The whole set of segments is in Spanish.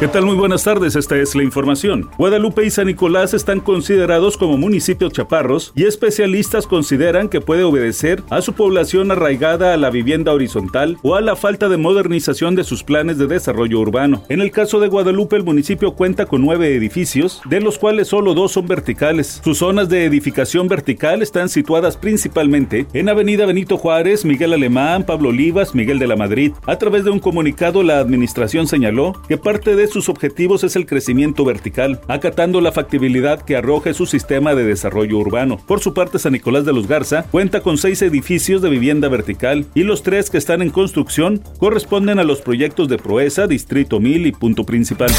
¿Qué tal? Muy buenas tardes, esta es la información. Guadalupe y San Nicolás están considerados como municipios chaparros y especialistas consideran que puede obedecer a su población arraigada a la vivienda horizontal o a la falta de modernización de sus planes de desarrollo urbano. En el caso de Guadalupe, el municipio cuenta con nueve edificios, de los cuales solo dos son verticales. Sus zonas de edificación vertical están situadas principalmente en Avenida Benito Juárez, Miguel Alemán, Pablo Olivas, Miguel de la Madrid. A través de un comunicado, la administración señaló que parte de sus objetivos es el crecimiento vertical, acatando la factibilidad que arroje su sistema de desarrollo urbano. Por su parte, San Nicolás de los Garza cuenta con seis edificios de vivienda vertical y los tres que están en construcción corresponden a los proyectos de Proeza, Distrito 1000 y Punto Principal.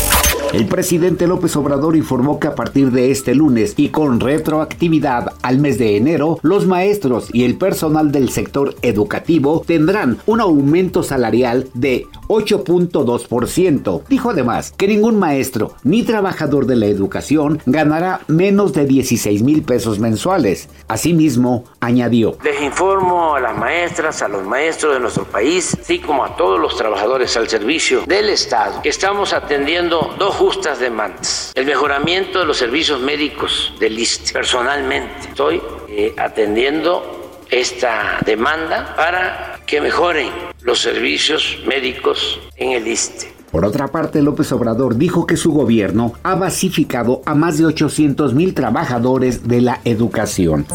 El presidente López Obrador informó que a partir de este lunes y con retroactividad al mes de enero, los maestros y el personal del sector educativo tendrán un aumento salarial de 8.2%. Dijo además que ningún maestro ni trabajador de la educación ganará menos de 16 mil pesos mensuales. Asimismo, añadió. Les informo a las maestras, a los maestros de nuestro país, así como a todos los trabajadores al servicio del Estado, que estamos atendiendo dos justas demandas. El mejoramiento de los servicios médicos del ISTE. Personalmente estoy eh, atendiendo esta demanda para que mejoren los servicios médicos en el ISTE. Por otra parte, López Obrador dijo que su gobierno ha basificado a más de 800 mil trabajadores de la educación.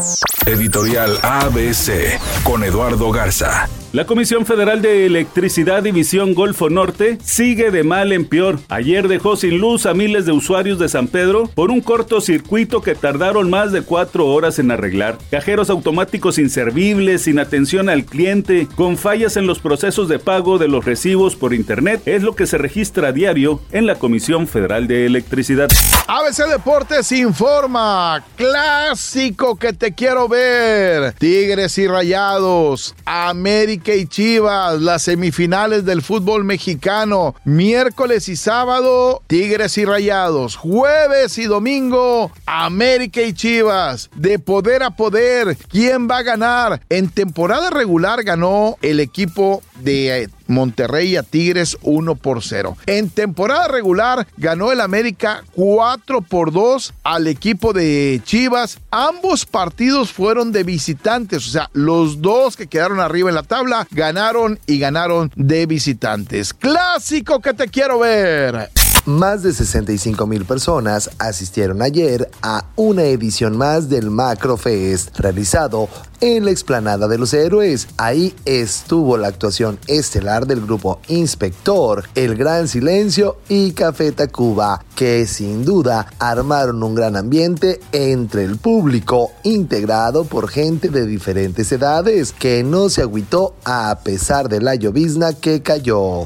Editorial ABC con Eduardo Garza. La Comisión Federal de Electricidad División Golfo Norte sigue de mal en peor. Ayer dejó sin luz a miles de usuarios de San Pedro por un cortocircuito que tardaron más de cuatro horas en arreglar. Cajeros automáticos inservibles, sin atención al cliente, con fallas en los procesos de pago de los recibos por Internet, es lo que se registra a diario en la Comisión Federal de Electricidad. ABC Deportes informa, clásico que te quiero ver. Tigres y Rayados, América y Chivas, las semifinales del fútbol mexicano, miércoles y sábado, Tigres y Rayados, jueves y domingo, América y Chivas, de poder a poder, ¿quién va a ganar? En temporada regular ganó el equipo de eh, Monterrey a Tigres 1 por 0. En temporada regular ganó el América 4 por 2 al equipo de Chivas. Ambos partidos fueron de visitantes, o sea, los dos que quedaron arriba en la tabla ganaron y ganaron de visitantes. Clásico que te quiero ver. Más de 65 mil personas asistieron ayer a una edición más del Macro Fest realizado en la explanada de los héroes. Ahí estuvo la actuación estelar del grupo Inspector, El Gran Silencio y Café Tacuba, que sin duda armaron un gran ambiente entre el público, integrado por gente de diferentes edades, que no se agüitó a pesar de la llovizna que cayó.